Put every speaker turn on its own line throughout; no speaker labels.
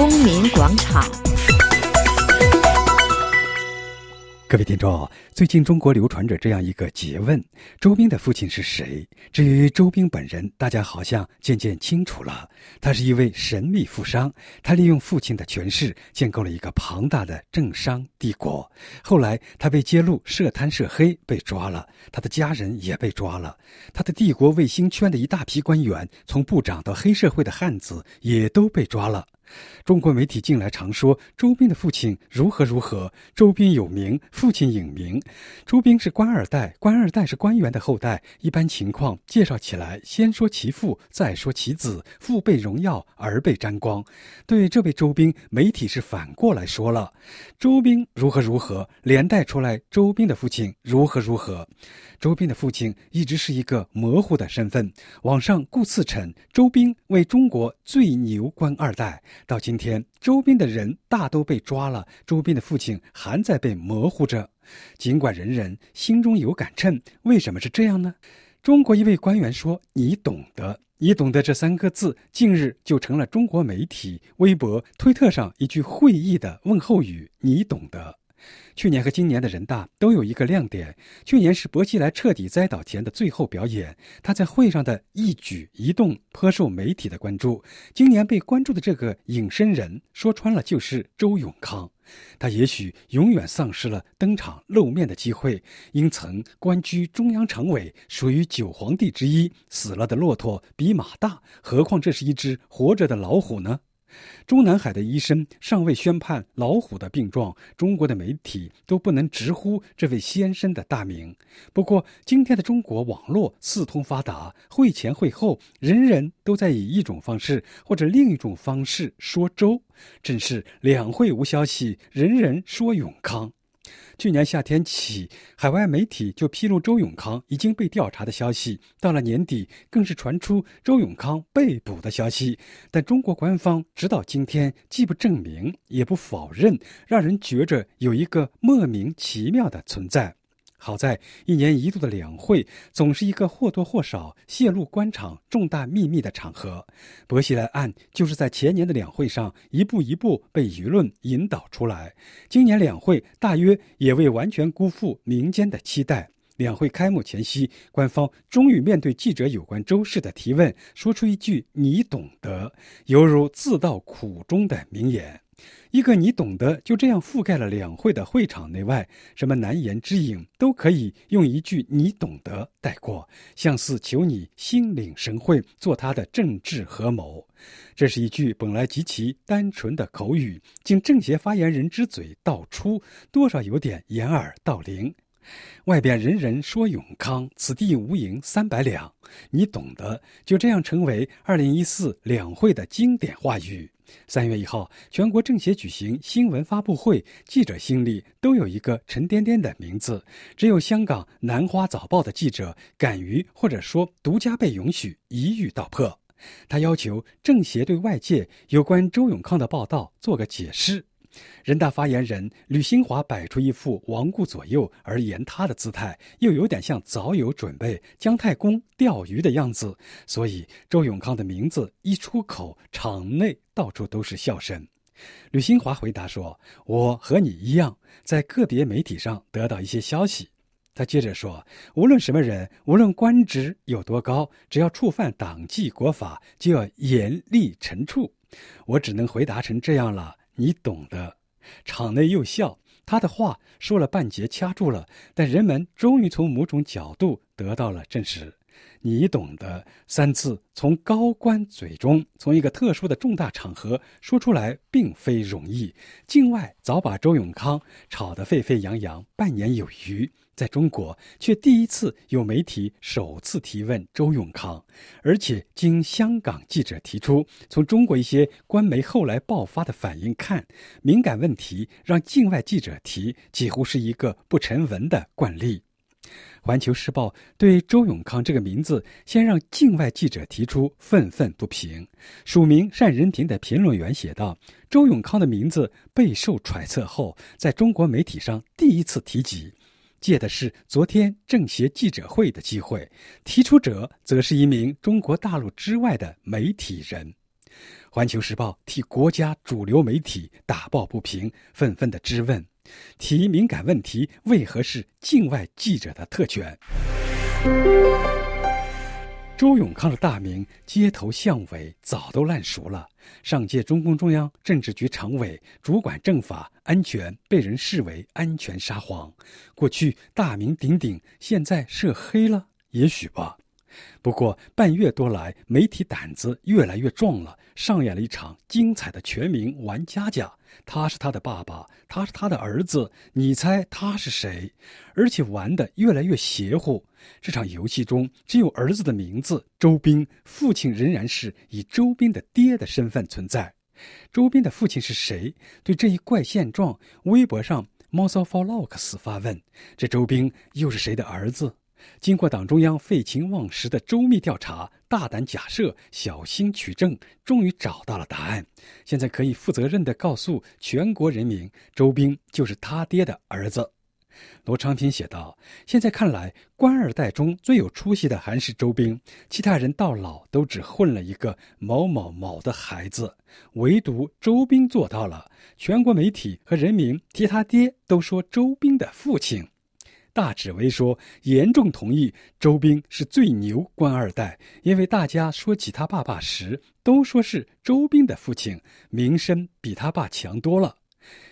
公民广场。
各位听众，最近中国流传着这样一个诘问：周斌的父亲是谁？至于周斌本人，大家好像渐渐清楚了。他是一位神秘富商，他利用父亲的权势建构了一个庞大的政商帝国。后来他被揭露涉贪涉黑，被抓了，他的家人也被抓了。他的帝国卫星圈的一大批官员，从部长到黑社会的汉子，也都被抓了。中国媒体近来常说周斌的父亲如何如何，周斌有名，父亲隐名。周斌是官二代，官二代是官员的后代。一般情况介绍起来，先说其父，再说其子，父辈荣耀，儿辈沾光。对这位周斌，媒体是反过来说了：周斌如何如何，连带出来周斌的父亲如何如何。周斌的父亲一直是一个模糊的身份，网上顾次称周斌为中国最牛官二代。到今天，周斌的人大都被抓了，周斌的父亲还在被模糊着。尽管人人心中有杆秤，为什么是这样呢？中国一位官员说：“你懂得，你懂得。”这三个字近日就成了中国媒体、微博、推特上一句会意的问候语。你懂得。去年和今年的人大都有一个亮点。去年是薄熙来彻底栽倒前的最后表演，他在会上的一举一动颇受媒体的关注。今年被关注的这个隐身人，说穿了就是周永康。他也许永远丧失了登场露面的机会，因曾官居中央常委，属于九皇帝之一。死了的骆驼比马大，何况这是一只活着的老虎呢？中南海的医生尚未宣判老虎的病状，中国的媒体都不能直呼这位先生的大名。不过，今天的中国网络四通发达，会前会后，人人都在以一种方式或者另一种方式说粥，真是两会无消息，人人说永康。去年夏天起，海外媒体就披露周永康已经被调查的消息。到了年底，更是传出周永康被捕的消息。但中国官方直到今天既不证明，也不否认，让人觉着有一个莫名其妙的存在。好在一年一度的两会总是一个或多或少泄露官场重大秘密的场合，薄熙来案就是在前年的两会上一步一步被舆论引导出来。今年两会大约也未完全辜负民间的期待。两会开幕前夕，官方终于面对记者有关周氏的提问，说出一句“你懂得”，犹如自道苦衷的名言。一个你懂得，就这样覆盖了两会的会场内外，什么难言之隐都可以用一句“你懂得”带过，像似求你心领神会，做他的政治合谋。这是一句本来极其单纯的口语，经政协发言人之嘴道出，多少有点掩耳盗铃。外边人人说永康，此地无银三百两，你懂得，就这样成为二零一四两会的经典话语。三月一号，全国政协举行新闻发布会，记者心里都有一个沉甸甸的名字，只有香港南华早报的记者敢于或者说独家被允许一语道破。他要求政协对外界有关周永康的报道做个解释。人大发言人吕新华摆出一副罔顾左右而言他的姿态，又有点像早有准备姜太公钓鱼的样子，所以周永康的名字一出口，场内到处都是笑声。吕新华回答说：“我和你一样，在个别媒体上得到一些消息。”他接着说：“无论什么人，无论官职有多高，只要触犯党纪国法，就要严厉惩处。”我只能回答成这样了。你懂的，场内又笑。他的话说了半截，掐住了。但人们终于从某种角度得到了证实。你懂得三次从高官嘴中，从一个特殊的重大场合说出来，并非容易。境外早把周永康炒得沸沸扬扬，半年有余。在中国，却第一次有媒体首次提问周永康，而且经香港记者提出，从中国一些官媒后来爆发的反应看，敏感问题让境外记者提，几乎是一个不成文的惯例。环球时报对周永康这个名字，先让境外记者提出愤愤不平。署名单仁平的评论员写道：“周永康的名字备受揣测后，在中国媒体上第一次提及。”借的是昨天政协记者会的机会，提出者则是一名中国大陆之外的媒体人。环球时报替国家主流媒体打抱不平，愤愤地质问：提敏感问题为何是境外记者的特权？周永康的大名街头巷尾早都烂熟了。上届中共中央政治局常委，主管政法安全，被人视为安全沙皇。过去大名鼎鼎，现在涉黑了，也许吧。不过半月多来，媒体胆子越来越壮了，上演了一场精彩的全民玩家家。他是他的爸爸，他是他的儿子，你猜他是谁？而且玩的越来越邪乎。这场游戏中，只有儿子的名字周斌，父亲仍然是以周斌的爹的身份存在。周斌的父亲是谁？对这一怪现状，微博上 m o s o f o l o x 发问：这周斌又是谁的儿子？经过党中央废寝忘食的周密调查、大胆假设、小心取证，终于找到了答案。现在可以负责任地告诉全国人民，周斌就是他爹的儿子。罗长平写道：“现在看来，官二代中最有出息的还是周斌，其他人到老都只混了一个某某某的孩子，唯独周斌做到了。全国媒体和人民提他爹，都说周斌的父亲。”大指挥说：“严重同意，周兵是最牛官二代，因为大家说起他爸爸时，都说是周兵的父亲，名声比他爸强多了。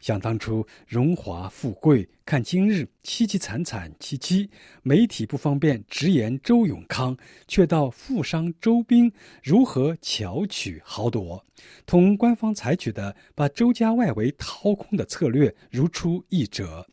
想当初荣华富贵，看今日凄凄惨惨戚戚，媒体不方便直言周永康，却道富商周兵如何巧取豪夺，同官方采取的把周家外围掏空的策略如出一辙。”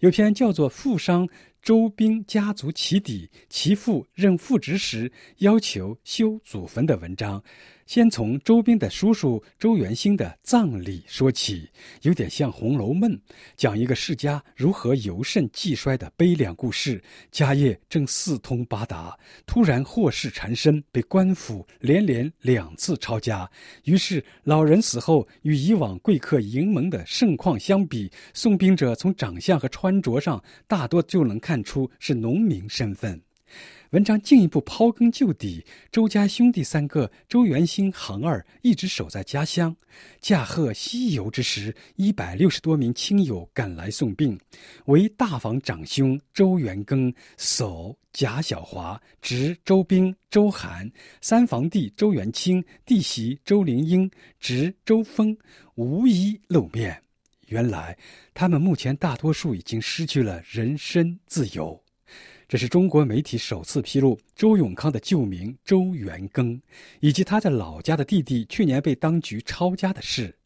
有篇叫做《富商周兵家族起底，其父任副职时要求修祖坟》的文章。先从周斌的叔叔周元兴的葬礼说起，有点像《红楼梦》，讲一个世家如何由盛继衰的悲凉故事。家业正四通八达，突然祸事缠身，被官府连连两次抄家。于是老人死后，与以往贵客迎门的盛况相比，送殡者从长相和穿着上，大多就能看出是农民身份。文章进一步刨根究底，周家兄弟三个周元兴、杭二一直守在家乡。驾鹤西游之时，一百六十多名亲友赶来送殡，为大房长兄周元庚、嫂贾小华、侄周兵、周涵；三房弟周元清、弟媳周灵英、侄周峰无一露面。原来，他们目前大多数已经失去了人身自由。这是中国媒体首次披露周永康的旧名周元庚，以及他在老家的弟弟去年被当局抄家的事。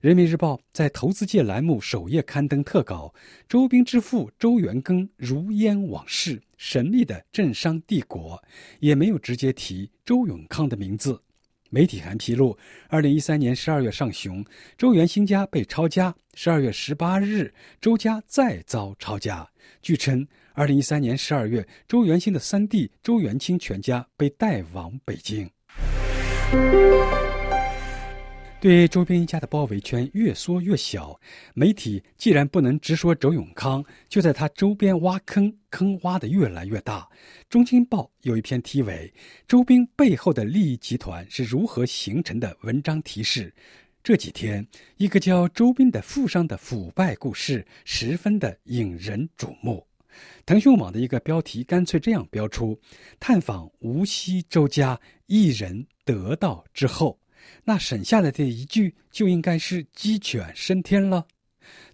人民日报在投资界栏目首页刊登特稿：周兵之父周元庚如烟往事，神秘的政商帝国，也没有直接提周永康的名字。媒体还披露，二零一三年十二月上旬，周元兴家被抄家；十二月十八日，周家再遭抄家。据称。二零一三年十二月，周元兴的三弟周元清全家被带往北京。对周边一家的包围圈越缩越小，媒体既然不能直说周永康，就在他周边挖坑，坑挖的越来越大。中青报有一篇题为《周兵背后的利益集团是如何形成的》文章提示，这几天一个叫周斌的富商的腐败故事十分的引人瞩目。腾讯网的一个标题干脆这样标出：“探访无锡周家一人得道之后，那省下来的一句就应该是鸡犬升天了。”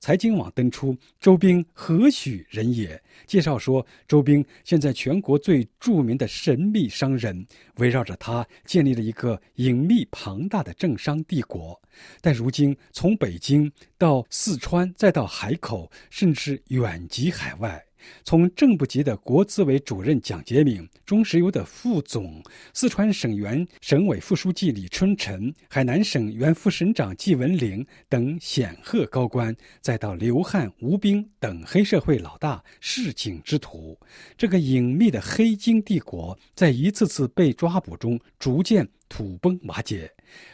财经网登出：“周兵何许人也？”介绍说，周兵现在全国最著名的神秘商人，围绕着他建立了一个隐秘庞大的政商帝国。但如今，从北京到四川，再到海口，甚至远及海外。从正部级的国资委主任蒋洁敏、中石油的副总、四川省原省委副书记李春成、海南省原副省长季文玲等显赫高官，再到刘汉、吴斌等黑社会老大、市井之徒，这个隐秘的黑金帝国在一次次被抓捕中逐渐土崩瓦解。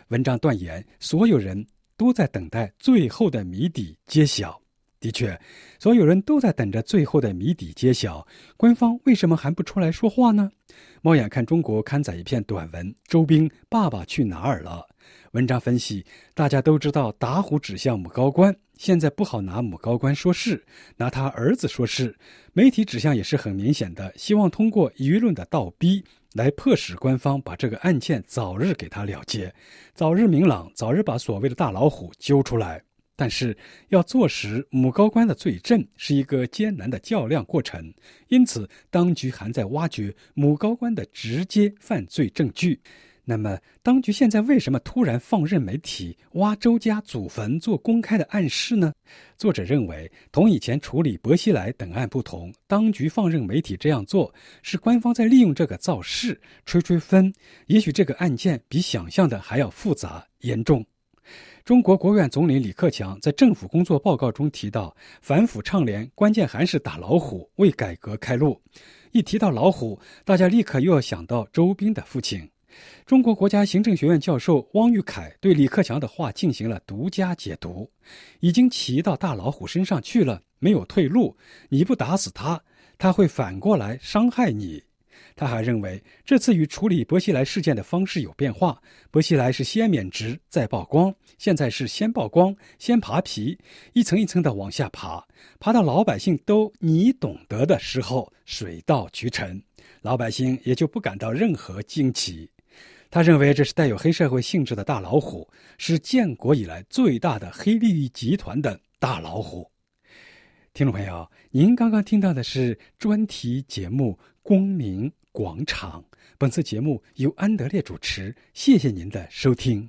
文章断言，所有人都在等待最后的谜底揭晓。的确，所有人都在等着最后的谜底揭晓。官方为什么还不出来说话呢？猫眼看中国刊载一篇短文：“周兵爸爸去哪儿了？”文章分析，大家都知道打虎指向母高官，现在不好拿母高官说事，拿他儿子说事。媒体指向也是很明显的，希望通过舆论的倒逼来迫使官方把这个案件早日给他了结，早日明朗，早日把所谓的大老虎揪出来。但是要坐实母高官的罪证是一个艰难的较量过程，因此当局还在挖掘母高官的直接犯罪证据。那么，当局现在为什么突然放任媒体挖周家祖坟做公开的暗示呢？作者认为，同以前处理薄熙来等案不同，当局放任媒体这样做，是官方在利用这个造势、吹吹风。也许这个案件比想象的还要复杂严重。中国国务院总理李克强在政府工作报告中提到，反腐倡廉关键还是打老虎，为改革开路。一提到老虎，大家立刻又要想到周斌的父亲。中国国家行政学院教授汪玉凯对李克强的话进行了独家解读：已经骑到大老虎身上去了，没有退路。你不打死他，他会反过来伤害你。他还认为，这次与处理薄熙来事件的方式有变化。薄熙来是先免职再曝光，现在是先曝光先扒皮，一层一层的往下爬，爬到老百姓都你懂得的时候，水到渠成，老百姓也就不感到任何惊奇。他认为这是带有黑社会性质的大老虎，是建国以来最大的黑利益集团的大老虎。听众朋友，您刚刚听到的是专题节目《光明广场》，本次节目由安德烈主持，谢谢您的收听。